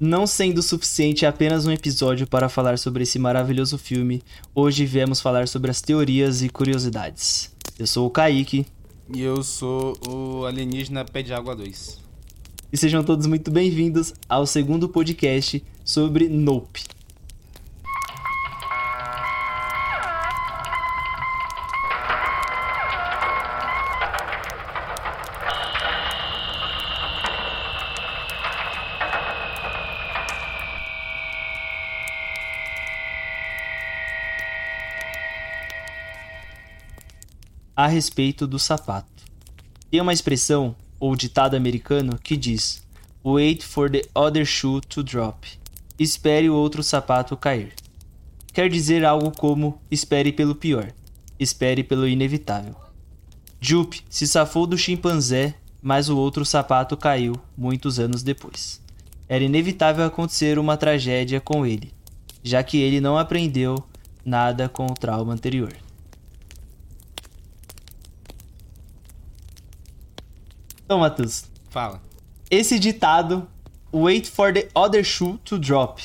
Não sendo suficiente apenas um episódio para falar sobre esse maravilhoso filme, hoje viemos falar sobre as teorias e curiosidades. Eu sou o Kaique. E eu sou o Alienígena Pé de Água 2. E sejam todos muito bem-vindos ao segundo podcast sobre Nope. A respeito do sapato. Tem uma expressão ou ditado americano que diz: Wait for the other shoe to drop. Espere o outro sapato cair. Quer dizer algo como espere pelo pior, espere pelo inevitável. Jupe se safou do chimpanzé, mas o outro sapato caiu muitos anos depois. Era inevitável acontecer uma tragédia com ele, já que ele não aprendeu nada com o trauma anterior. Então, Matheus. Fala. Esse ditado, wait for the other shoe to drop.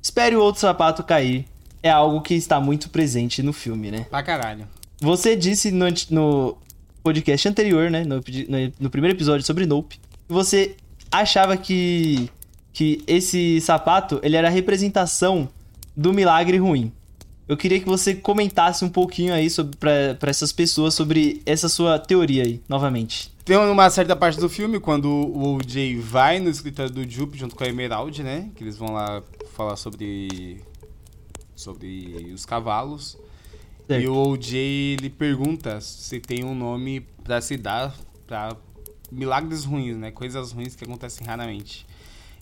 Espere o outro sapato cair. É algo que está muito presente no filme, né? Pra caralho. Você disse no, no podcast anterior, né? No, no, no, primeiro episódio sobre Nope, que você achava que, que esse sapato ele era a representação do milagre ruim. Eu queria que você comentasse um pouquinho aí para essas pessoas sobre essa sua teoria aí, novamente. Tem uma certa parte do filme, quando o OJ vai no escritório do Jupe junto com a Emerald, né? Que eles vão lá falar sobre. sobre os cavalos. Certo. E o OJ ele pergunta se tem um nome para se dar para milagres ruins, né? Coisas ruins que acontecem raramente.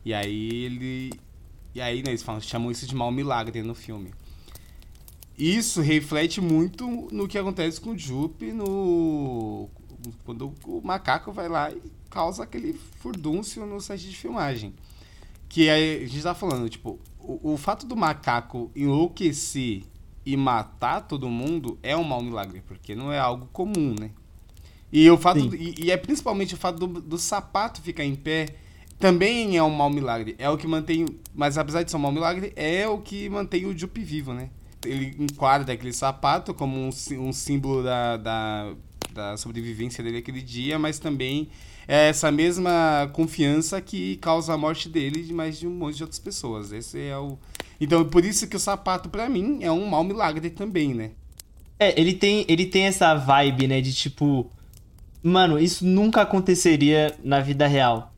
E aí ele. E aí, né, eles falam, chamam isso de mau milagre no filme. Isso reflete muito no que acontece com o Jupe no quando o macaco vai lá e causa aquele furdúncio no set de filmagem. Que a gente tá falando, tipo, o, o fato do macaco enlouquecer e matar todo mundo é um mau milagre, porque não é algo comum, né? E, o fato do, e, e, é principalmente o fato do, do, sapato ficar em pé também é um mau milagre. É o que mantém. Mas apesar de ser um mau milagre, é o que mantém o Jupe vivo, né? Ele enquadra aquele sapato como um, um símbolo da, da da sobrevivência dele aquele dia, mas também é essa mesma confiança que causa a morte dele de mais de um monte de outras pessoas. Esse é o Então, por isso que o sapato para mim é um mau milagre também, né? É, ele tem ele tem essa vibe, né, de tipo, mano, isso nunca aconteceria na vida real.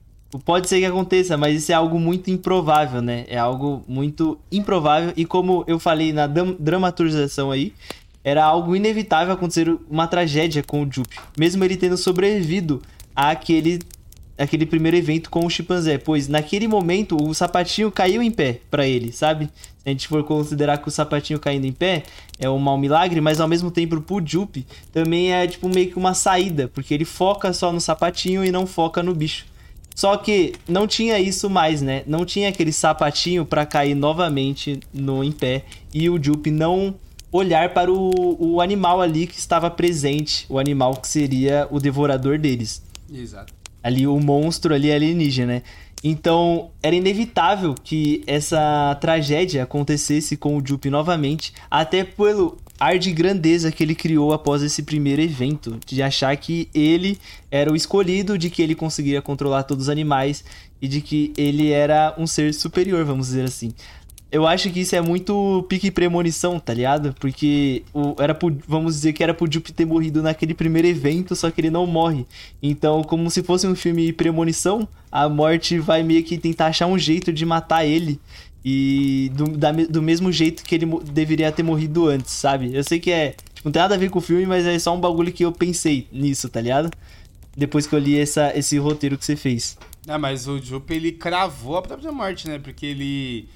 Pode ser que aconteça, mas isso é algo muito improvável, né? É algo muito improvável. E como eu falei na dramatização aí, era algo inevitável acontecer uma tragédia com o Jupe, mesmo ele tendo sobrevivido àquele, àquele primeiro evento com o chimpanzé, pois naquele momento o sapatinho caiu em pé para ele, sabe? Se a gente for considerar que o sapatinho caindo em pé é um mau milagre, mas ao mesmo tempo pro Jupe também é tipo meio que uma saída, porque ele foca só no sapatinho e não foca no bicho. Só que não tinha isso mais, né? Não tinha aquele sapatinho para cair novamente no em pé e o Jupe não olhar para o, o animal ali que estava presente, o animal que seria o devorador deles. Exato. Ali o monstro ali alienígena, né? Então, era inevitável que essa tragédia acontecesse com o Jupe novamente, até pelo ar de grandeza que ele criou após esse primeiro evento, de achar que ele era o escolhido, de que ele conseguia controlar todos os animais e de que ele era um ser superior, vamos dizer assim eu acho que isso é muito pique premonição, tá ligado? Porque o, era pro, vamos dizer que era pro Jupe ter morrido naquele primeiro evento, só que ele não morre. Então, como se fosse um filme premonição, a morte vai meio que tentar achar um jeito de matar ele. E do, da, do mesmo jeito que ele deveria ter morrido antes, sabe? Eu sei que é. Tipo, não tem nada a ver com o filme, mas é só um bagulho que eu pensei nisso, tá ligado? Depois que eu li essa, esse roteiro que você fez. Ah, mas o Jupe ele cravou a própria morte, né? Porque ele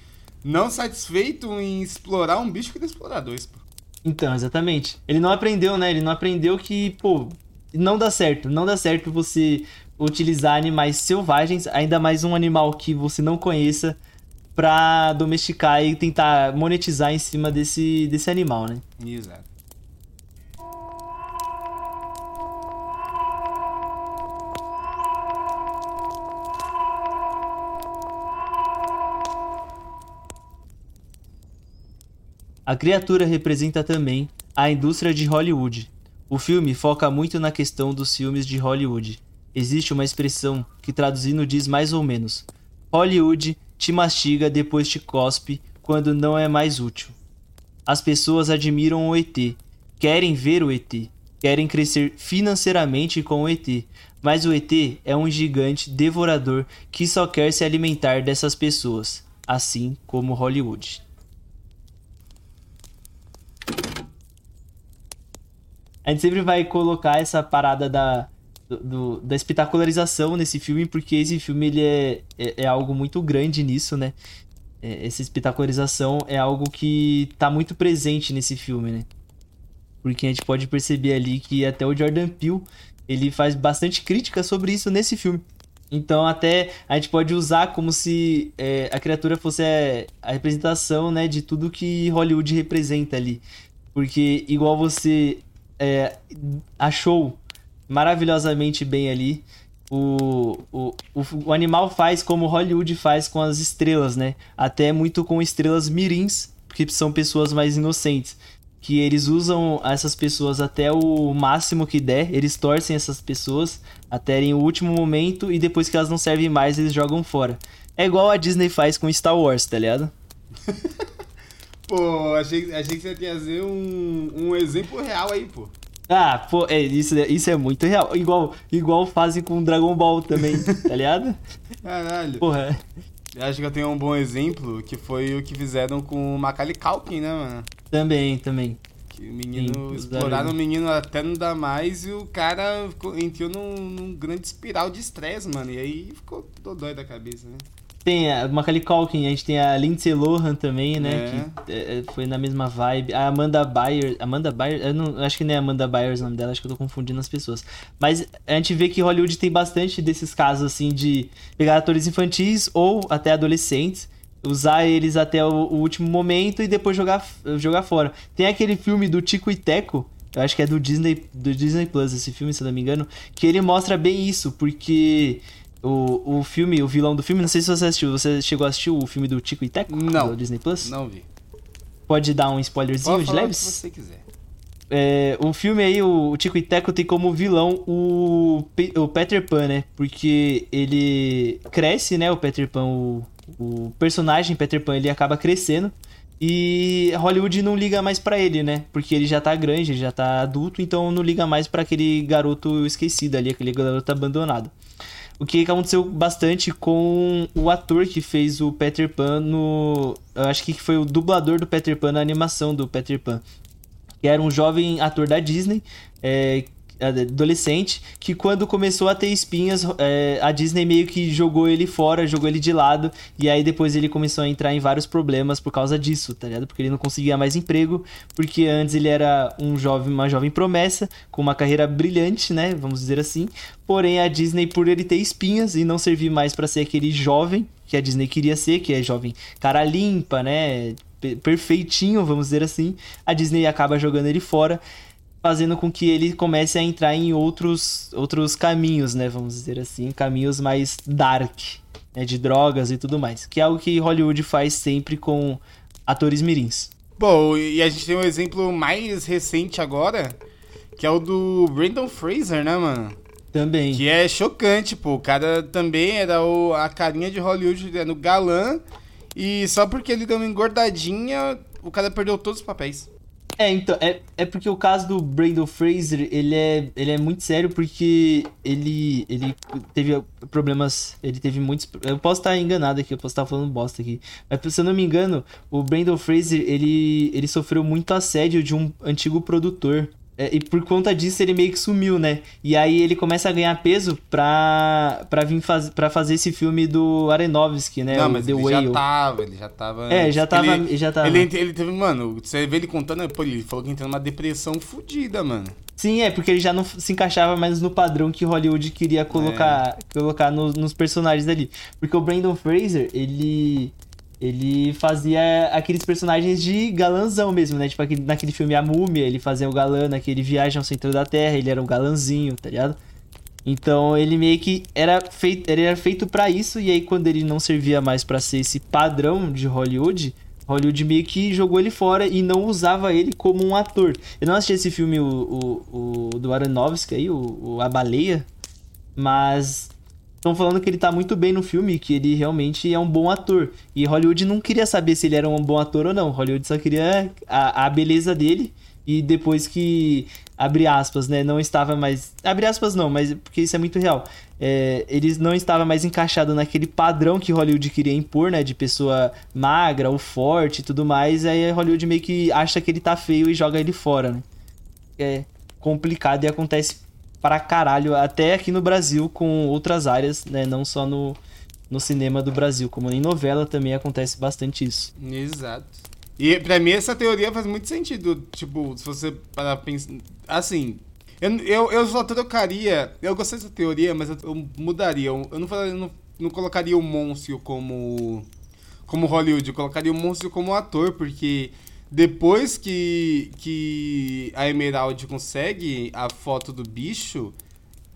não satisfeito em explorar um bicho que queria explorar dois, pô. Então, exatamente. Ele não aprendeu, né? Ele não aprendeu que, pô, não dá certo. Não dá certo você utilizar animais selvagens, ainda mais um animal que você não conheça, pra domesticar e tentar monetizar em cima desse, desse animal, né? Exato. A criatura representa também a indústria de Hollywood. O filme foca muito na questão dos filmes de Hollywood. Existe uma expressão que traduzindo diz mais ou menos: Hollywood te mastiga depois te cospe quando não é mais útil. As pessoas admiram o ET, querem ver o ET, querem crescer financeiramente com o ET, mas o ET é um gigante devorador que só quer se alimentar dessas pessoas, assim como Hollywood. A gente sempre vai colocar essa parada da, do, da espetacularização nesse filme, porque esse filme ele é, é, é algo muito grande nisso, né? É, essa espetacularização é algo que tá muito presente nesse filme, né? Porque a gente pode perceber ali que até o Jordan Peele ele faz bastante crítica sobre isso nesse filme. Então até a gente pode usar como se é, a criatura fosse a, a representação né, de tudo que Hollywood representa ali. Porque igual você é, achou maravilhosamente bem ali. O, o, o, animal faz como Hollywood faz com as estrelas, né? Até muito com estrelas mirins, porque são pessoas mais inocentes. Que eles usam essas pessoas até o máximo que der, eles torcem essas pessoas até o último momento e depois que elas não servem mais, eles jogam fora. É igual a Disney faz com Star Wars, tá ligado? Pô, achei, achei que você ia trazer um, um exemplo real aí, pô. Ah, pô, é, isso, isso é muito real. Igual, igual fazem com Dragon Ball também, tá ligado? Caralho. Porra. Eu acho que eu tenho um bom exemplo, que foi o que fizeram com o Macaulay Culkin, né, mano? Também, também. Que o menino, Sim, exploraram o menino até não dar mais e o cara entrou num, num grande espiral de estresse, mano. E aí ficou dodói da cabeça, né? Tem a Macaulay Culkin, a gente tem a Lindsay Lohan também, né? É. Que é, é, foi na mesma vibe. A Amanda Byers. Amanda Byers? Eu não, acho que nem é Amanda Byers o nome dela, acho que eu tô confundindo as pessoas. Mas a gente vê que Hollywood tem bastante desses casos, assim, de pegar atores infantis ou até adolescentes, usar eles até o, o último momento e depois jogar, jogar fora. Tem aquele filme do Tico e Teco. Eu acho que é do Disney, do Disney Plus esse filme, se eu não me engano, que ele mostra bem isso, porque o, o filme, o vilão do filme, não sei se você assistiu. Você chegou a assistir o filme do Tico e Teco? Não. Do Disney Plus? Não vi. Pode dar um spoilerzinho Pode de leves? se você quiser. É, o filme aí, o, o Tico e Teco tem como vilão o, o Peter Pan, né? Porque ele cresce, né? O Peter Pan, o, o personagem Peter Pan, ele acaba crescendo. E Hollywood não liga mais para ele, né? Porque ele já tá grande, ele já tá adulto, então não liga mais para aquele garoto esquecido ali, aquele garoto abandonado. O que aconteceu bastante com o ator que fez o Peter Pan no. Eu acho que foi o dublador do Peter Pan na animação do Peter Pan. Que era um jovem ator da Disney, é, adolescente, que quando começou a ter espinhas, é, a Disney meio que jogou ele fora, jogou ele de lado, e aí depois ele começou a entrar em vários problemas por causa disso, tá ligado? Porque ele não conseguia mais emprego, porque antes ele era um jovem, uma jovem promessa, com uma carreira brilhante, né? Vamos dizer assim. Porém, a Disney, por ele ter espinhas e não servir mais para ser aquele jovem que a Disney queria ser, que é jovem cara limpa, né? Perfeitinho, vamos dizer assim, a Disney acaba jogando ele fora fazendo com que ele comece a entrar em outros, outros caminhos, né? Vamos dizer assim, caminhos mais dark, né? De drogas e tudo mais. Que é algo que Hollywood faz sempre com atores mirins. Bom, e a gente tem um exemplo mais recente agora, que é o do Brandon Fraser, né, mano? Também. Que é chocante, pô. O cara também era o, a carinha de Hollywood, era no galã. E só porque ele deu uma engordadinha, o cara perdeu todos os papéis. É, então, é, é porque o caso do Brandon Fraser, ele é, ele é muito sério porque ele, ele teve problemas, ele teve muitos... Eu posso estar enganado aqui, eu posso estar falando bosta aqui. Mas se eu não me engano, o Brandon Fraser, ele, ele sofreu muito assédio de um antigo produtor. É, e por conta disso ele meio que sumiu, né? E aí ele começa a ganhar peso pra, pra vir faz, pra fazer esse filme do Arenovski, né? Não, o mas The ele Whale. já tava, ele já tava. É, já tava. Ele, já tava. Ele, ele teve, mano, você vê ele contando, pô, ele falou que entrou numa depressão fodida, mano. Sim, é, porque ele já não se encaixava mais no padrão que Hollywood queria colocar, é. colocar no, nos personagens ali. Porque o Brandon Fraser, ele ele fazia aqueles personagens de galãzão mesmo, né? Tipo, aquele, naquele filme A Múmia, ele fazia o galã, naquele Viagem ao Centro da Terra, ele era um galãzinho, tá ligado? Então ele meio que era feito, ele era feito para isso, e aí quando ele não servia mais para ser esse padrão de Hollywood, Hollywood meio que jogou ele fora e não usava ele como um ator. Eu não assisti esse filme, o, o, o do Aronofsky aí, o, o A Baleia, mas estão falando que ele tá muito bem no filme, que ele realmente é um bom ator. E Hollywood não queria saber se ele era um bom ator ou não. Hollywood só queria a, a beleza dele. E depois que, abre aspas, né, não estava mais. Abre aspas não, mas porque isso é muito real. É, ele não estava mais encaixado naquele padrão que Hollywood queria impor, né, de pessoa magra ou forte e tudo mais. Aí Hollywood meio que acha que ele tá feio e joga ele fora, né? É complicado e acontece pra caralho, até aqui no Brasil, com outras áreas, né? Não só no, no cinema do Brasil, como em novela também acontece bastante isso. Exato. E pra mim essa teoria faz muito sentido. Tipo, se você para pensar. Assim. Eu, eu, eu só trocaria. Eu gostei dessa teoria, mas eu, eu mudaria. Eu, eu, não, eu não, não colocaria o monstro como. Como Hollywood, eu colocaria o monstro como ator, porque depois que, que a Emerald consegue a foto do bicho,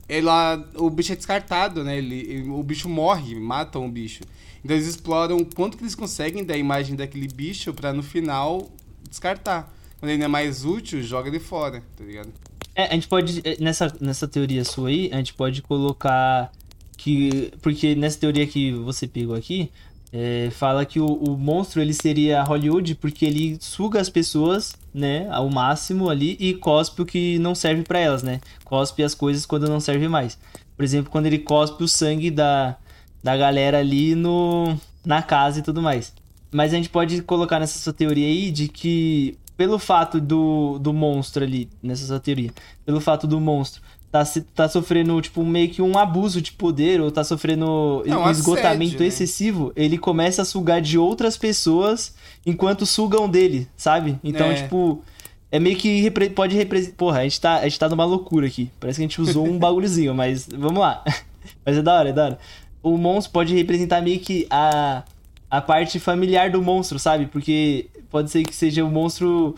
ela, o bicho é descartado, né? Ele, ele, o bicho morre, matam o bicho. Então eles exploram quanto que eles conseguem da imagem daquele bicho para no final descartar. Quando ele não é mais útil, joga ele fora, tá ligado? É, a gente pode, é, nessa, nessa teoria sua aí, a gente pode colocar que. Porque nessa teoria que você pegou aqui, é, fala que o, o, monstro ele seria Hollywood porque ele suga as pessoas, né, ao máximo ali e cospe o que não serve para elas, né? Cospe as coisas quando não serve mais. Por exemplo, quando ele cospe o sangue da, da galera ali no na casa e tudo mais. Mas a gente pode colocar nessa sua teoria aí de que pelo fato do, do monstro ali, nessa sua teoria, pelo fato do monstro tá, tá sofrendo, tipo, meio que um abuso de poder, ou tá sofrendo é um esgotamento assédio, né? excessivo, ele começa a sugar de outras pessoas enquanto sugam dele, sabe? Então, é. tipo, é meio que repre pode representar. Porra, a gente, tá, a gente tá numa loucura aqui. Parece que a gente usou um bagulhozinho, mas vamos lá. mas é da hora, é da hora. O monstro pode representar meio que a, a parte familiar do monstro, sabe? Porque pode ser que seja o monstro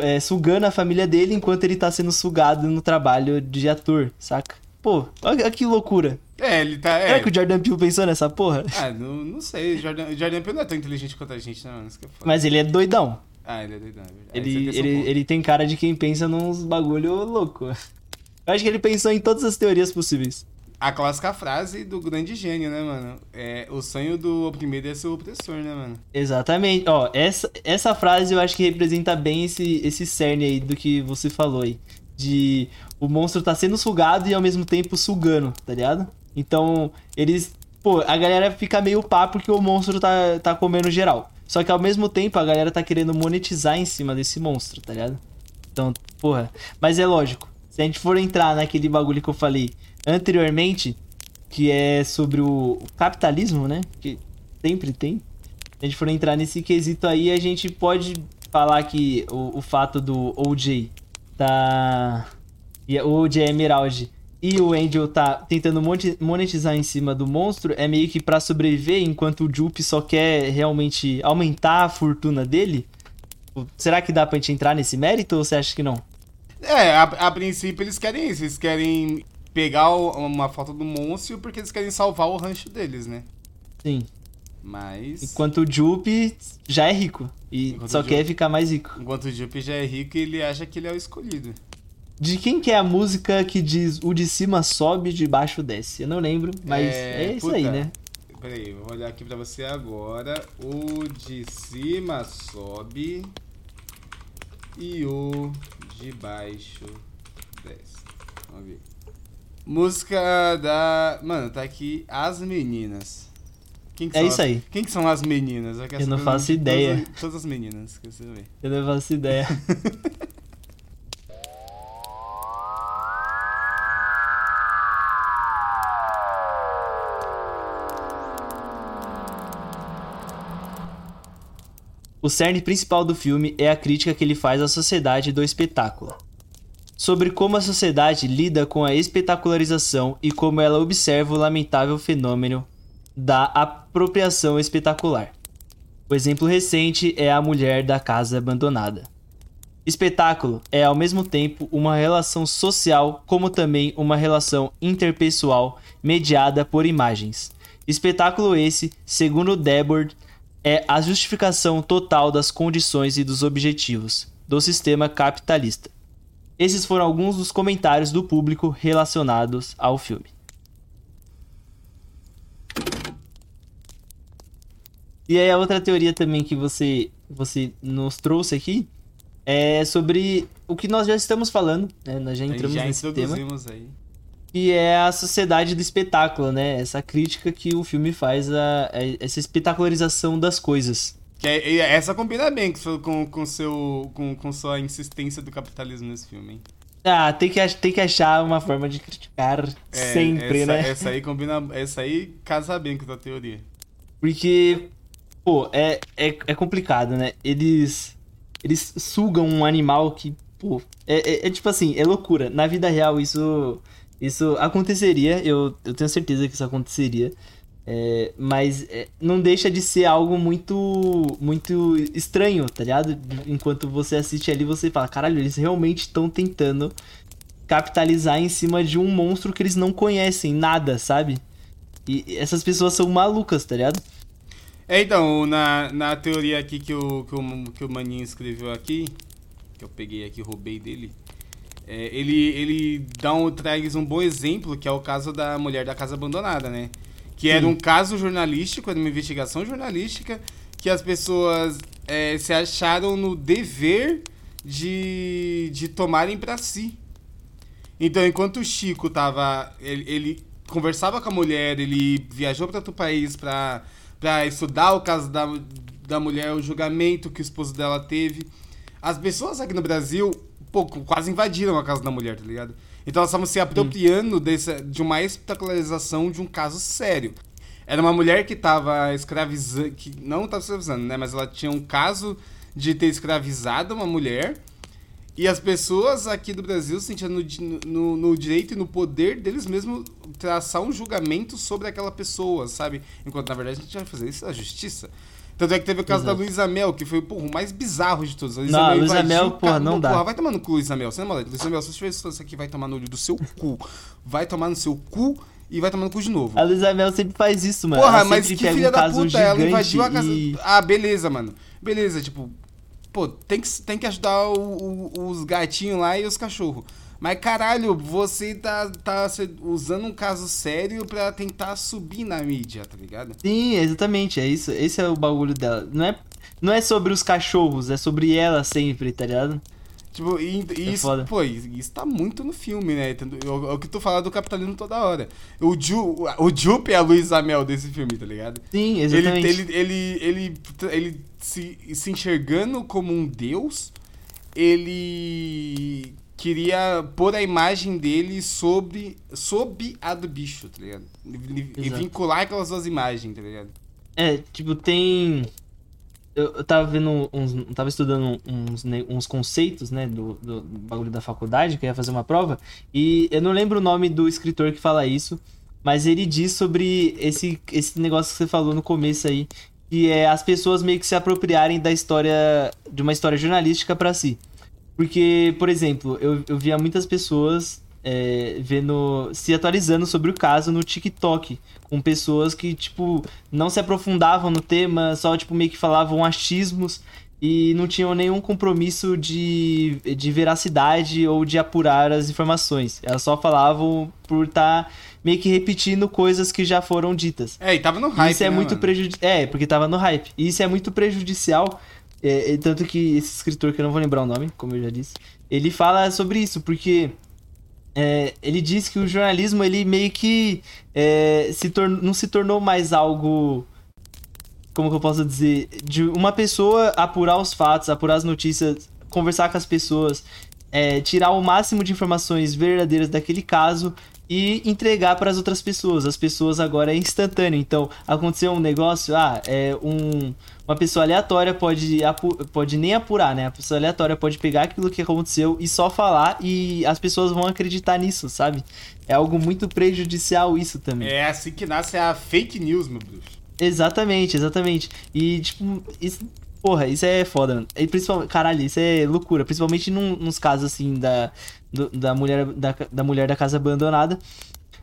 é, sugando a família dele enquanto ele tá sendo sugado no trabalho de ator, saca? Pô, olha que loucura. É, ele tá. É. Será que o Jordan Peele pensou nessa porra? Ah, não, não sei. O Jordan, o Jordan Peele não é tão inteligente quanto a gente, não. É Mas ele é doidão. Ah, ele é doidão. É ele, ele, ele tem cara de quem pensa nos bagulho louco. Eu acho que ele pensou em todas as teorias possíveis a clássica frase do grande gênio, né, mano? É, o sonho do oprimido é ser o opressor, né, mano? Exatamente. Ó, essa, essa frase eu acho que representa bem esse, esse cerne aí do que você falou aí. De o monstro tá sendo sugado e ao mesmo tempo sugando, tá ligado? Então, eles. Pô, a galera fica meio pá porque o monstro tá, tá comendo geral. Só que ao mesmo tempo a galera tá querendo monetizar em cima desse monstro, tá ligado? Então, porra. Mas é lógico. Se a gente for entrar naquele bagulho que eu falei anteriormente, que é sobre o capitalismo, né? Que sempre tem. Se a gente for entrar nesse quesito aí, a gente pode falar que o, o fato do OJ tá. O OJ Emerald e o Angel tá tentando monetizar em cima do monstro é meio que para sobreviver, enquanto o Jupe só quer realmente aumentar a fortuna dele. Será que dá pra gente entrar nesse mérito ou você acha que não? É, a, a princípio eles querem isso, eles querem pegar uma foto do monstro porque eles querem salvar o rancho deles, né? Sim. Mas. Enquanto o Jupe já é rico. E enquanto só quer ficar mais rico. Enquanto o Jupe já é rico, ele acha que ele é o escolhido. De quem que é a música que diz o de cima sobe, de baixo desce? Eu não lembro, mas é, é isso puta. aí, né? Peraí, vou olhar aqui pra você agora. O de cima sobe e o de baixo desce. Vamos ver. Música da. Mano, tá aqui As Meninas. Quem que é isso as... aí. Quem que são as meninas? Eu, eu não faço ideia. Todas, todas, as meninas, que você vê. Eu não faço ideia. o cerne principal do filme é a crítica que ele faz à sociedade do espetáculo sobre como a sociedade lida com a espetacularização e como ela observa o lamentável fenômeno da apropriação espetacular. O exemplo recente é a mulher da casa abandonada. Espetáculo é ao mesmo tempo uma relação social, como também uma relação interpessoal mediada por imagens. Espetáculo esse, segundo Debord, é a justificação total das condições e dos objetivos do sistema capitalista. Esses foram alguns dos comentários do público relacionados ao filme. E aí a outra teoria também que você, você nos trouxe aqui é sobre o que nós já estamos falando, né? Nós já entramos já nesse tema. Aí. E é a sociedade do espetáculo, né? Essa crítica que o filme faz a, a essa espetacularização das coisas. Que é, essa combina bem com, com, seu, com, com sua insistência do capitalismo nesse filme, hein? Ah, tem que, tem que achar uma forma de criticar é, sempre, essa, né? Essa aí combina. Essa aí casa bem com a tua teoria. Porque, pô, é, é, é complicado, né? Eles. Eles sugam um animal que, pô. É, é, é tipo assim, é loucura. Na vida real, isso. Isso aconteceria, eu, eu tenho certeza que isso aconteceria. É, mas é, não deixa de ser algo muito muito estranho, tá ligado? Enquanto você assiste ali, você fala, caralho, eles realmente estão tentando capitalizar em cima de um monstro que eles não conhecem nada, sabe? E essas pessoas são malucas, tá ligado? É, então, na, na teoria aqui que o, que, o, que o Maninho escreveu aqui, que eu peguei aqui, roubei dele, é, ele, ele dá um, traz um bom exemplo, que é o caso da mulher da casa abandonada, né? Que era um caso jornalístico, era uma investigação jornalística, que as pessoas é, se acharam no dever de, de tomarem para si. Então, enquanto o Chico tava. Ele, ele conversava com a mulher, ele viajou para outro país para estudar o caso da, da mulher, o julgamento que o esposo dela teve. As pessoas aqui no Brasil, pô, quase invadiram a casa da mulher, tá ligado? Então elas estavam se apropriando desse, de uma espetacularização de um caso sério. Era uma mulher que estava escravizando, que não estava escravizando, né? Mas ela tinha um caso de ter escravizado uma mulher. E as pessoas aqui do Brasil se sentiam no, no, no, direito e no poder deles mesmos traçar um julgamento sobre aquela pessoa, sabe? Enquanto na verdade a gente vai fazer isso na justiça. Tanto é que teve o caso Exato. da Luísa Mel, que foi porra, o mais bizarro de todos. A Luísa não, Mel, Luísa Mel porra, não dá. Porra, vai tomar no cu, Luísa Mel. Você não é moleque. Luísa Mel, se você tiver isso aqui, vai tomar no olho do seu cu. Vai tomar no seu cu e vai tomar no cu de novo. A Luísa Mel sempre faz isso, mano. Porra, mas que filha um da puta, ela invadiu a casa. E... Ah, beleza, mano. Beleza, tipo, pô, tem que, tem que ajudar o, o, os gatinhos lá e os cachorros. Mas caralho, você tá, tá usando um caso sério para tentar subir na mídia, tá ligado? Sim, exatamente. É isso. Esse é o bagulho dela. Não é, não é sobre os cachorros, é sobre ela sempre, tá ligado? Tipo, e, e é isso, pô, isso tá muito no filme, né? É o que tu fala do capitalismo toda hora. O, Ju, o Jupe é a Luísa Mel desse filme, tá ligado? Sim, exatamente. Ele, ele, ele, ele, ele se, se enxergando como um deus, ele queria pôr a imagem dele sobre, sob a do bicho, tá ligado? E vincular aquelas duas imagens, tá ligado? É, tipo, tem. Eu, eu tava vendo uns. tava estudando uns, uns conceitos, né, do, do, bagulho da faculdade, que ia fazer uma prova, e eu não lembro o nome do escritor que fala isso, mas ele diz sobre esse, esse negócio que você falou no começo aí, que é as pessoas meio que se apropriarem da história. de uma história jornalística para si. Porque, por exemplo, eu, eu via muitas pessoas é, vendo. se atualizando sobre o caso no TikTok. Com pessoas que, tipo, não se aprofundavam no tema, só, tipo, meio que falavam achismos e não tinham nenhum compromisso de, de veracidade ou de apurar as informações. Elas só falavam por estar tá meio que repetindo coisas que já foram ditas. É, e tava no hype. Isso é né, muito prejudicial. É, porque tava no hype. E isso é muito prejudicial é, tanto que esse escritor, que eu não vou lembrar o nome, como eu já disse, ele fala sobre isso, porque é, ele diz que o jornalismo, ele meio que é, se não se tornou mais algo. Como que eu posso dizer? De uma pessoa apurar os fatos, apurar as notícias, conversar com as pessoas, é, tirar o máximo de informações verdadeiras daquele caso e entregar para as outras pessoas. As pessoas agora é instantâneo. Então, aconteceu um negócio, ah, é um uma pessoa aleatória pode, pode nem apurar, né? A pessoa aleatória pode pegar aquilo que aconteceu e só falar e as pessoas vão acreditar nisso, sabe? É algo muito prejudicial isso também. É assim que nasce a fake news, meu bruxo. Exatamente, exatamente. E, tipo, isso, porra, isso é foda, mano. E principalmente, caralho, isso é loucura. Principalmente num, nos casos, assim, da, da, mulher, da, da mulher da casa abandonada.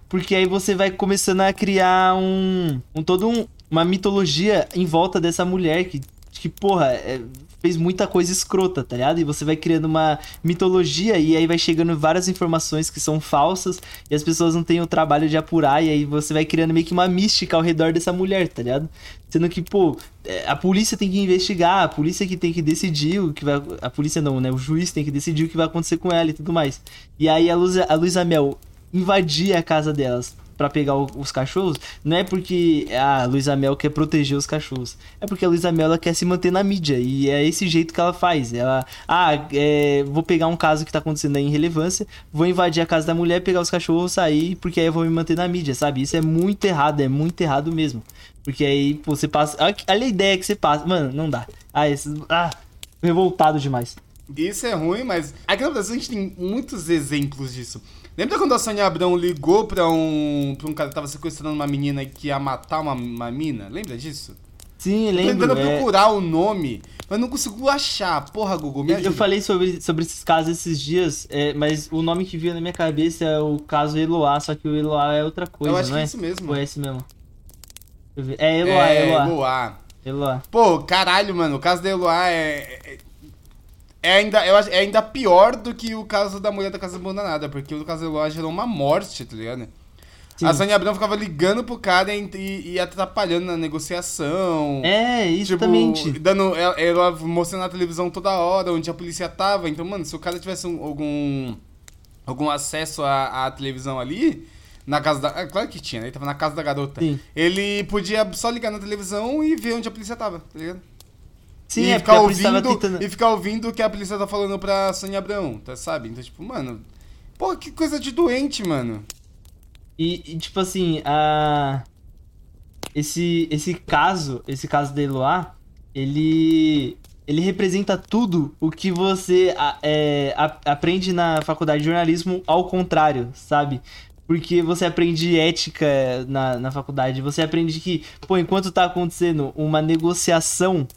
Porque aí você vai começando a criar um, um todo um, uma mitologia em volta dessa mulher que, que porra, é, fez muita coisa escrota, tá ligado? E você vai criando uma mitologia e aí vai chegando várias informações que são falsas e as pessoas não têm o trabalho de apurar e aí você vai criando meio que uma mística ao redor dessa mulher, tá ligado? Sendo que, pô, é, a polícia tem que investigar, a polícia que tem que decidir o que vai. A polícia não, né? O juiz tem que decidir o que vai acontecer com ela e tudo mais. E aí a Luísa, Mel invadia a casa delas para pegar o, os cachorros, não é porque a Luísa Mel quer proteger os cachorros. É porque a Luísa Mel ela quer se manter na mídia. E é esse jeito que ela faz. Ela, ah, é, vou pegar um caso que tá acontecendo aí em relevância, vou invadir a casa da mulher, pegar os cachorros, sair, porque aí eu vou me manter na mídia, sabe? Isso é muito errado, é muito errado mesmo. Porque aí pô, você passa. Olha a ideia que você passa. Mano, não dá. Ah, esse, ah revoltado demais. Isso é ruim, mas aqui no Brasil a gente tem muitos exemplos disso. Lembra quando a Sônia Abrão ligou pra um, pra um cara que tava sequestrando uma menina que ia matar uma, uma mina? Lembra disso? Sim, lembro. Tô tentando é... procurar o nome, mas não consigo achar. Porra, Google, me ajuda. Eu falei sobre, sobre esses casos esses dias, é, mas o nome que veio na minha cabeça é o caso Eloá, só que o Eloá é outra coisa, Eu acho que é é isso mesmo. Ou é esse mesmo? É Eloá, é, Eloá. Eloá. Eloá. Pô, caralho, mano, o caso da Eloá é, é ainda, eu acho, é ainda pior do que o caso da mulher da casa abandonada, porque o caso Eloy gerou uma morte, tá ligado? Sim. A Sônia Abrão ficava ligando pro cara e, e, e, atrapalhando na negociação. É, exatamente. Tipo, dando, ela, ela, mostrando na televisão toda hora onde a polícia tava. Então, mano, se o cara tivesse um, algum, algum acesso à, à televisão ali, na casa da. É, claro que tinha, né? Ele tava na casa da garota. Sim. Ele podia só ligar na televisão e ver onde a polícia tava, tá ligado? Sim, e é ficar ouvindo tentando... E ficar ouvindo o que a polícia tá falando pra Sônia Abrão, tá, sabe? Então, tipo, mano. Pô, que coisa de doente, mano. E, e tipo assim, a. Esse, esse caso, esse caso da Eloá, ele. Ele representa tudo o que você é, aprende na faculdade de jornalismo ao contrário, sabe? porque você aprende ética na, na faculdade, você aprende que, pô, enquanto tá acontecendo uma negociação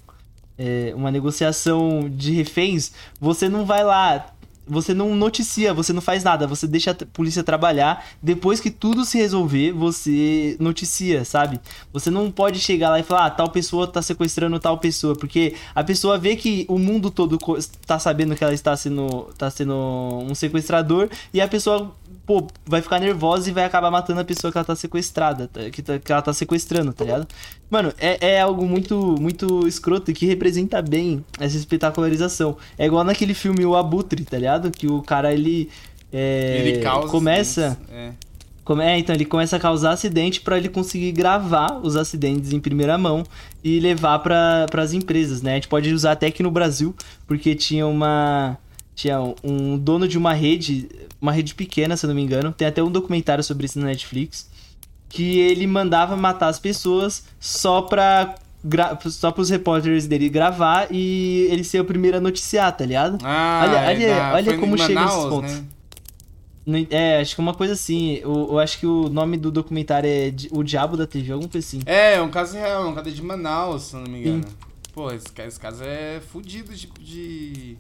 é, uma negociação de reféns, você não vai lá você não noticia, você não faz nada, você deixa a polícia trabalhar. Depois que tudo se resolver, você noticia, sabe? Você não pode chegar lá e falar, ah, tal pessoa tá sequestrando tal pessoa, porque a pessoa vê que o mundo todo tá sabendo que ela está sendo, tá sendo um sequestrador e a pessoa pô, vai ficar nervosa e vai acabar matando a pessoa que ela tá sequestrada, tá, que, tá, que ela tá sequestrando, tá ligado? Mano, é, é algo muito, muito escroto e que representa bem essa espetacularização. É igual naquele filme O Abutre, tá ligado? Que o cara, ele. É, ele causa começa. É. É, então ele começa a causar acidente para ele conseguir gravar os acidentes em primeira mão e levar para as empresas, né? A gente pode usar até aqui no Brasil, porque tinha uma tinha um dono de uma rede, uma rede pequena, se eu não me engano. Tem até um documentário sobre isso na Netflix. Que ele mandava matar as pessoas só pra. Só pros repórteres dele gravar e ele ser o primeiro a noticiar, tá ligado? Ah, olha olha, é, olha como chega Manaus, esses pontos. Né? É, acho que é uma coisa assim. Eu, eu, acho que o nome do documentário é O Diabo da TV, alguma coisa assim. É, é um caso real, é um caso de Manaus, se eu não me engano. Sim. Pô, esse, esse caso é fudido de, de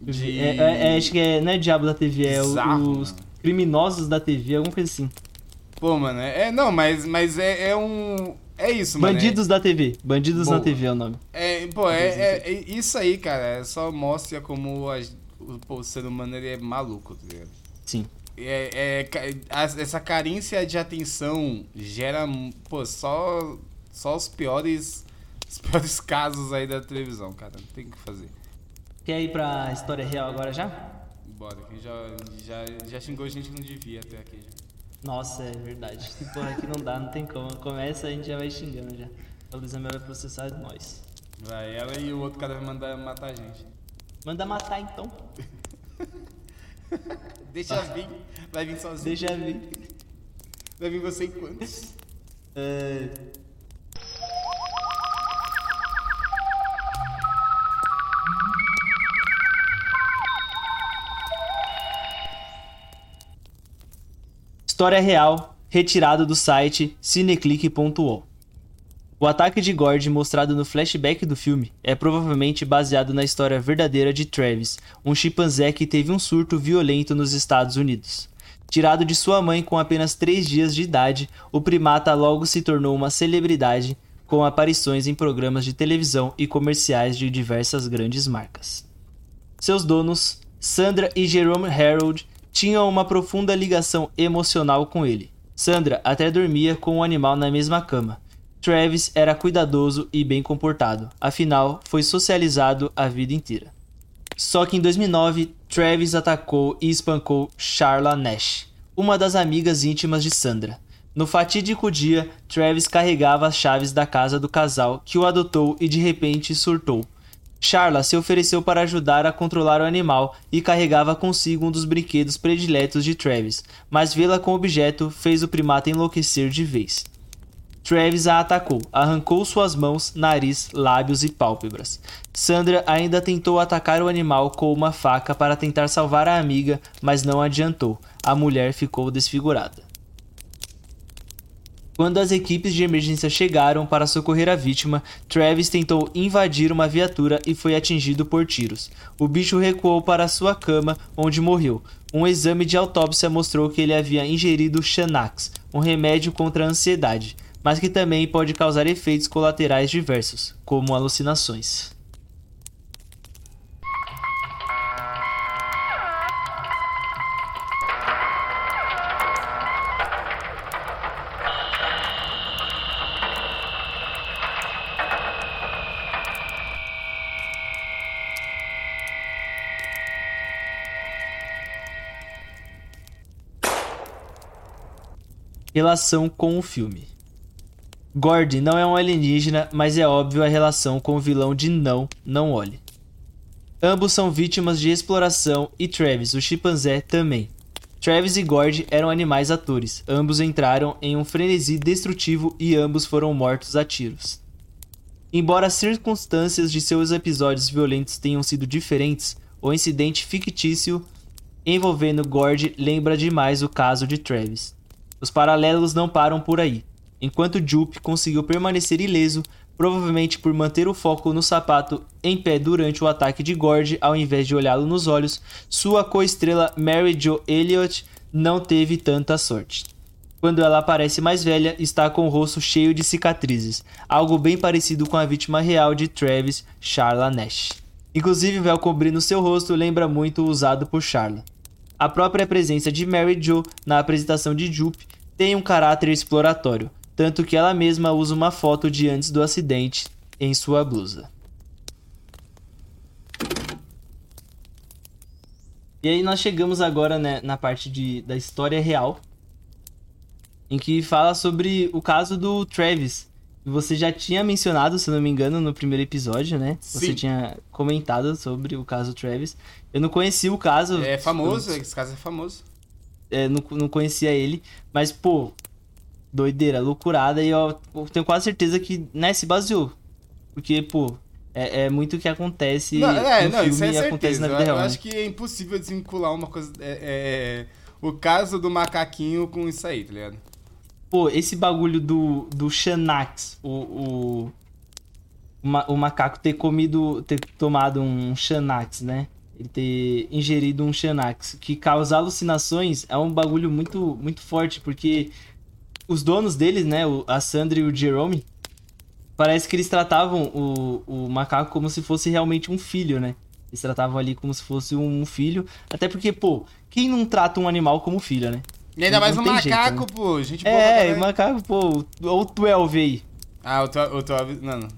de... É, é, é, acho que é, não é Diabo da TV, é Bizarro, os mano. criminosos da TV, alguma coisa assim. Pô, mano, é, é não, mas, mas é, é um. É isso, mano. Bandidos é... da TV. Bandidos na TV é o nome. É, pô, é, é, isso aí, cara. É só mostra como a, o, o, ser humano ele é maluco, tá ligado? Sim. É, é, essa carência de atenção gera, pô, só, só os piores, os piores casos aí da televisão, cara. Não tem o que fazer. Quer ir pra história real agora já? Bora, que já, já, já xingou gente que não devia até aqui já. Nossa, é verdade. Porra, aqui não dá, não tem como. Começa, a gente já vai xingando já. A Luísa vai processar nós. Vai, ela e o outro cara vai mandar matar a gente. Manda matar então. Deixa vir. Vai vir sozinho. Deixa vir. Vai vir você em quantos? É... História real, retirada do site cineclick.ol. O ataque de Gord mostrado no flashback do filme é provavelmente baseado na história verdadeira de Travis, um chimpanzé que teve um surto violento nos Estados Unidos. Tirado de sua mãe com apenas 3 dias de idade, o primata logo se tornou uma celebridade com aparições em programas de televisão e comerciais de diversas grandes marcas. Seus donos, Sandra e Jerome Harold, tinham uma profunda ligação emocional com ele. Sandra até dormia com o animal na mesma cama. Travis era cuidadoso e bem comportado, afinal, foi socializado a vida inteira. Só que em 2009, Travis atacou e espancou Charla Nash, uma das amigas íntimas de Sandra. No fatídico dia, Travis carregava as chaves da casa do casal que o adotou e de repente surtou. Charla se ofereceu para ajudar a controlar o animal e carregava consigo um dos brinquedos prediletos de Travis, mas vê-la com o objeto fez o primata enlouquecer de vez. Travis a atacou, arrancou suas mãos, nariz, lábios e pálpebras. Sandra ainda tentou atacar o animal com uma faca para tentar salvar a amiga, mas não adiantou. A mulher ficou desfigurada. Quando as equipes de emergência chegaram para socorrer a vítima, Travis tentou invadir uma viatura e foi atingido por tiros. O bicho recuou para sua cama, onde morreu. Um exame de autópsia mostrou que ele havia ingerido Xanax, um remédio contra a ansiedade, mas que também pode causar efeitos colaterais diversos, como alucinações. Relação com o filme. Gord não é um alienígena, mas é óbvio a relação com o vilão de Não, Não Olhe. Ambos são vítimas de exploração e Travis, o chimpanzé, também. Travis e Gord eram animais atores, ambos entraram em um frenesi destrutivo e ambos foram mortos a tiros. Embora as circunstâncias de seus episódios violentos tenham sido diferentes, o incidente fictício envolvendo Gord lembra demais o caso de Travis. Os paralelos não param por aí. Enquanto Jupe conseguiu permanecer ileso, provavelmente por manter o foco no sapato em pé durante o ataque de Gord ao invés de olhá-lo nos olhos, sua co-estrela Mary Jo Elliott não teve tanta sorte. Quando ela aparece mais velha, está com o rosto cheio de cicatrizes, algo bem parecido com a vítima real de Travis, Charla Nash. Inclusive, o véu cobrindo seu rosto lembra muito o usado por Charla. A própria presença de Mary Jo na apresentação de Jupe tem um caráter exploratório, tanto que ela mesma usa uma foto de antes do acidente em sua blusa. E aí nós chegamos agora né, na parte de, da história real, em que fala sobre o caso do Travis, você já tinha mencionado, se não me engano, no primeiro episódio, né? Sim. Você tinha comentado sobre o caso Travis. Eu não conhecia o caso. É famoso, esse caso é famoso. É, não, não conhecia ele, mas, pô, doideira, loucurada, e eu, eu tenho quase certeza que, né, se baseou. Porque, pô, é, é muito o que acontece não, é, no não, filme isso é e acontece na vida real. Eu acho que é impossível desvincular uma coisa. É, é, o caso do macaquinho com isso aí, tá ligado? Pô, esse bagulho do, do Xanax, o, o, o, macaco ter comido, ter tomado um Xanax, né? Ele ter ingerido um Xanax, que causa alucinações, é um bagulho muito, muito forte, porque os donos deles, né, a Sandra e o Jerome, parece que eles tratavam o, o macaco como se fosse realmente um filho, né? Eles tratavam ali como se fosse um filho, até porque, pô, quem não trata um animal como filho, né? E ainda mais um macaco, jeito, né? pô. Gente boa É, macaco, pô. Ou o 12 aí. Ah, o 12. Não, não.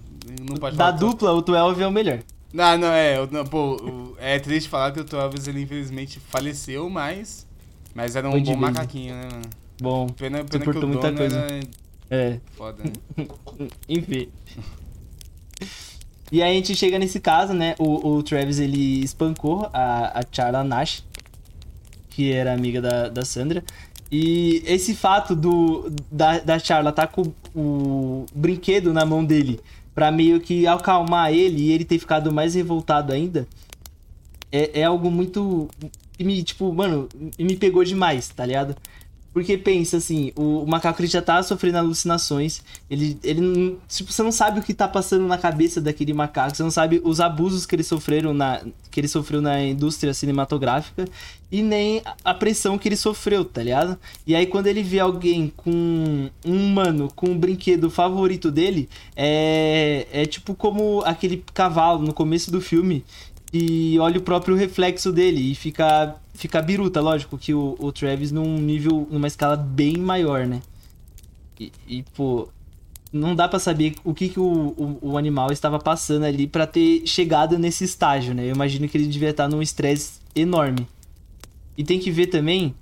Não pode Da dupla, o 12 é o melhor. Não, não, é. Não, pô, é triste falar que o 12 ele infelizmente faleceu, mas. Mas era um Foi bom macaquinho, né, mano? Bom. Pena, pena suportou muita coisa. Era... É. Foda, né? Enfim. E aí a gente chega nesse caso, né? O, o Travis ele espancou a, a Charla Nash, que era amiga da, da Sandra. E esse fato do da, da Charla tá com o brinquedo na mão dele para meio que acalmar ele e ele ter ficado mais revoltado ainda é, é algo muito me tipo mano me pegou demais tá ligado Porque pensa assim, o, o, macaco ele já tá sofrendo alucinações, ele, ele tipo, você não sabe o que tá passando na cabeça daquele macaco, você não sabe os abusos que ele sofreram na que ele sofreu na indústria cinematográfica e nem a pressão que ele sofreu, tá ligado? E aí quando ele vê alguém com um humano com o brinquedo favorito dele, é é tipo como aquele cavalo no começo do filme e olha o próprio reflexo dele e fica fica biruta, lógico que o, o Travis num nível, numa escala bem maior, né? E, e pô, não dá para saber o que, que o, o, o, animal estava passando ali para ter chegado nesse estágio, né? Eu imagino que ele devia estar num estresse enorme. E tem que ver também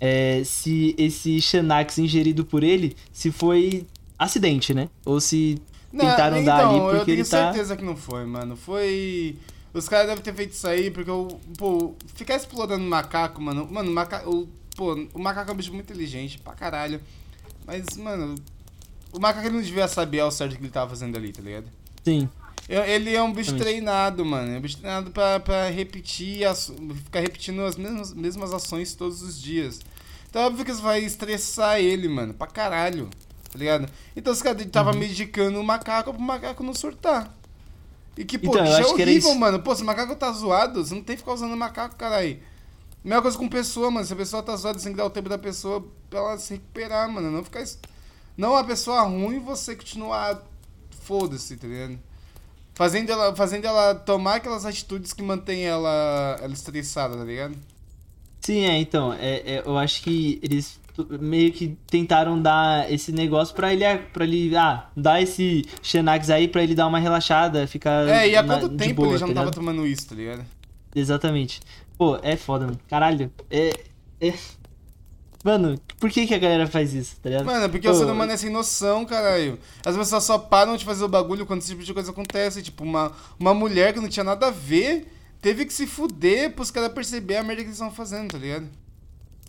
é, se esse Xanax ingerido por ele, se foi acidente, né? Ou se tentaram não, dar ali porque eu tenho ele tá... certeza que não foi, mano. Foi os caras devem ter feito isso aí, porque eu, pô, ficar explorando macaco, mano. Mano, macaco. O, pô, o macaco é um bicho muito inteligente pra caralho. Mas, mano, o macaco ele não devia saber ao certo o que ele tava fazendo ali, tá ligado? Sim. Ele é um bicho treinado, mano. É um bicho treinado pra, pra repetir, as, ficar repetindo as mesmas, mesmas ações todos os dias. Então é óbvio que isso vai estressar ele, mano, pra caralho. Tá ligado? Então os caras tava uhum. medicando o macaco pro macaco não surtar. E que, pô, então, já é horrível, mano. Pô, se o macaco tá zoado, você não tem que ficar usando macaco, caralho. Mesma coisa com pessoa, mano. Se a pessoa tá zoada, você tem que dar o tempo da pessoa pra ela se recuperar, mano. Não ficar. Não a pessoa ruim você continuar. Foda-se, tá ligado? Fazendo ela, fazendo ela tomar aquelas atitudes que mantêm ela, ela estressada, tá ligado? Sim, é, então. É, é, eu acho que eles meio que tentaram dar esse negócio para ele para ele ah dar esse Xanax aí para ele dar uma relaxada ficar é e há quanto na, tempo boa, ele já tá não tava tomando isso tá ligado exatamente pô é foda mano caralho é, é... Mano, por que, que a galera faz isso, tá ligado? Mano, porque Pô, o ser humano é sem noção, caralho. As pessoas só param de fazer o bagulho quando esse tipo de coisa acontece. Tipo, uma, uma mulher que não tinha nada a ver teve que se fuder pros caras perceber a merda que eles estão fazendo, tá ligado?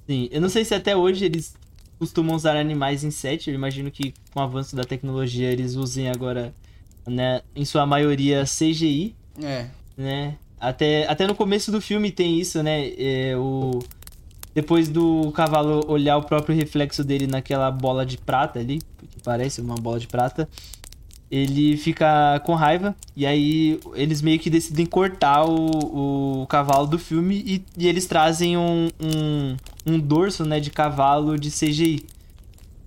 Sim, eu não sei se até hoje eles costumam usar animais em set. Eu imagino que com o avanço da tecnologia eles usem agora, né, em sua maioria CGI. É. Né? Até, até no começo do filme tem isso, né? É, o depois do cavalo olhar o próprio reflexo dele naquela bola de prata ali, que parece uma bola de prata, ele fica com raiva e aí eles meio que decidem cortar o, o cavalo do filme e, e eles trazem um, um, um, dorso né, de cavalo de CGI.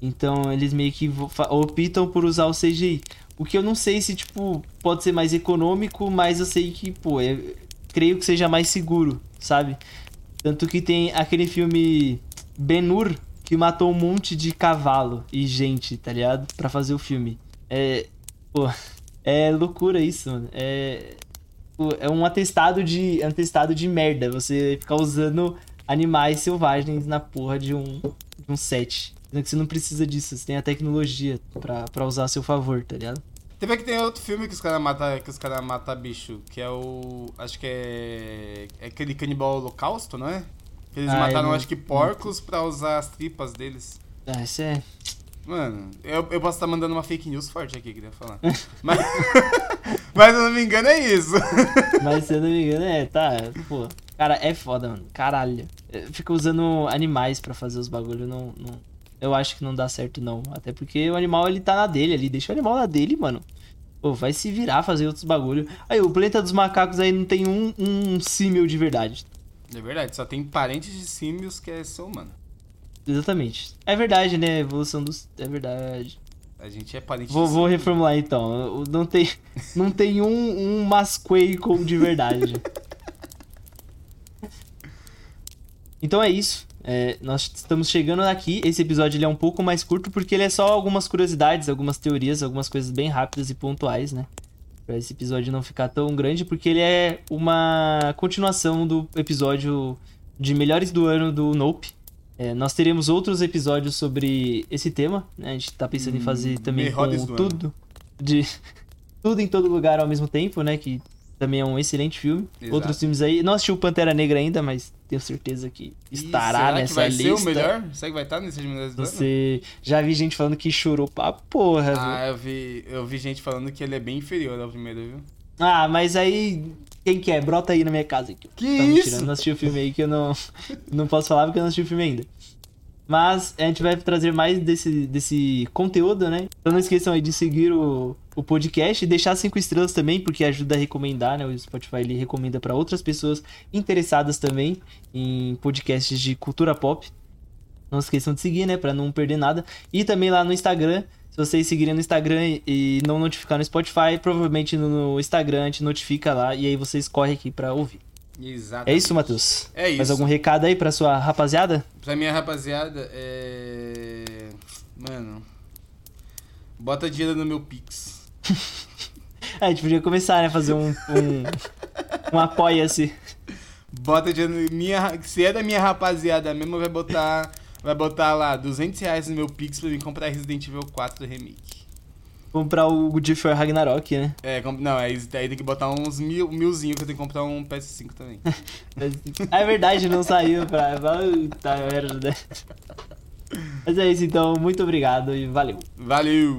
Então eles meio que optam por usar o CGI. O que eu não sei se, tipo, pode ser mais econômico, mas eu sei que, pô, é, creio que seja mais seguro, sabe? Tanto que tem aquele filme Ben-Hur, que matou um monte de cavalo e gente, tá ligado? Pra fazer o filme. É, Pô, é loucura isso, mano. É, é um atestado de, atestado de merda você ficar usando animais selvagens na porra de um, de um set. Sendo que você não precisa disso, você tem a tecnologia pra, pra usar a seu favor, tá ligado? Teve que tem outro filme que os caras matam que cara mata bicho, que é o. Acho que é. É aquele canibal holocausto, não é? Eles ah, mataram, não... acho que, porcos pra usar as tripas deles. Ah, isso é. Mano, eu, eu posso estar mandando uma fake news forte aqui, queria falar. Mas, mas se eu não me engano é isso. Mas se eu não me engano é, tá, pô. Cara, é foda, mano. Caralho. Fica usando animais para fazer os bagulhos, não, não. Eu acho que não dá certo, não. Até porque o animal, ele tá na dele ali. Deixa o animal na dele, mano. Pô, vai se virar fazer outros bagulhos. Aí, o planeta dos macacos aí não tem um, um símil de verdade. É verdade, só tem parentes de símios que é ser humano. Exatamente. É verdade, né? Evolução dos. É verdade. A gente é parente Vou, vou reformular então. Não tem, não tem um, um Masquaco de verdade. então é isso. É, nós estamos chegando aqui. Esse episódio ele é um pouco mais curto porque ele é só algumas curiosidades, algumas teorias, algumas coisas bem rápidas e pontuais, né? Pra esse episódio não ficar tão grande, porque ele é uma continuação do episódio de melhores do ano do Nope. É, nós teremos outros episódios sobre esse tema, né? A gente tá pensando hum, em fazer hum, também com tudo. De, tudo em todo lugar ao mesmo tempo, né? Que também é um excelente filme. Exato. Outros filmes aí. Não assisti o Pantera Negra ainda, mas tenho certeza que estará nessa que vai lista. Ser o melhor? Será que vai estar nesse melhores do Você já vi gente falando que chorou pra porra. Ah, viu? eu vi, eu vi gente falando que ele é bem inferior ao primeiro, viu? Ah, mas aí quem quer? Brota aí na minha casa. Que tá isso? Não assisti o filme aí que eu não, não posso falar porque eu não assisti o filme ainda. Mas a gente vai trazer mais desse, desse conteúdo, né? Então não esqueçam aí de seguir o, o podcast e deixar cinco estrelas também, porque ajuda a recomendar, né? O Spotify ele recomenda para outras pessoas interessadas também em podcasts de cultura pop. Não esqueçam de seguir, né? Pra não perder nada. E também lá no Instagram. Se vocês seguirem no Instagram e não notificar no Spotify, provavelmente no Instagram a gente notifica lá e aí vocês correm aqui pra ouvir. Exatamente. É isso, Matheus? É isso. Mais algum recado aí pra sua rapaziada? Pra minha rapaziada, é. Mano. Bota dinheiro no meu Pix. é, a gente podia começar, né? Fazer um. Um, um apoia-se. Bota dinheiro no. Minha, se é da minha rapaziada mesmo, vai botar. Vai botar lá 200 reais no meu Pix pra mim comprar Resident Evil 4 Remake. Comprar o for Ragnarok, né? É, não, aí, aí tem que botar uns mil, milzinho que eu tenho que comprar um PS5 também. é verdade, não saiu pra. Puta merda. Mas é isso então, muito obrigado e valeu. Valeu!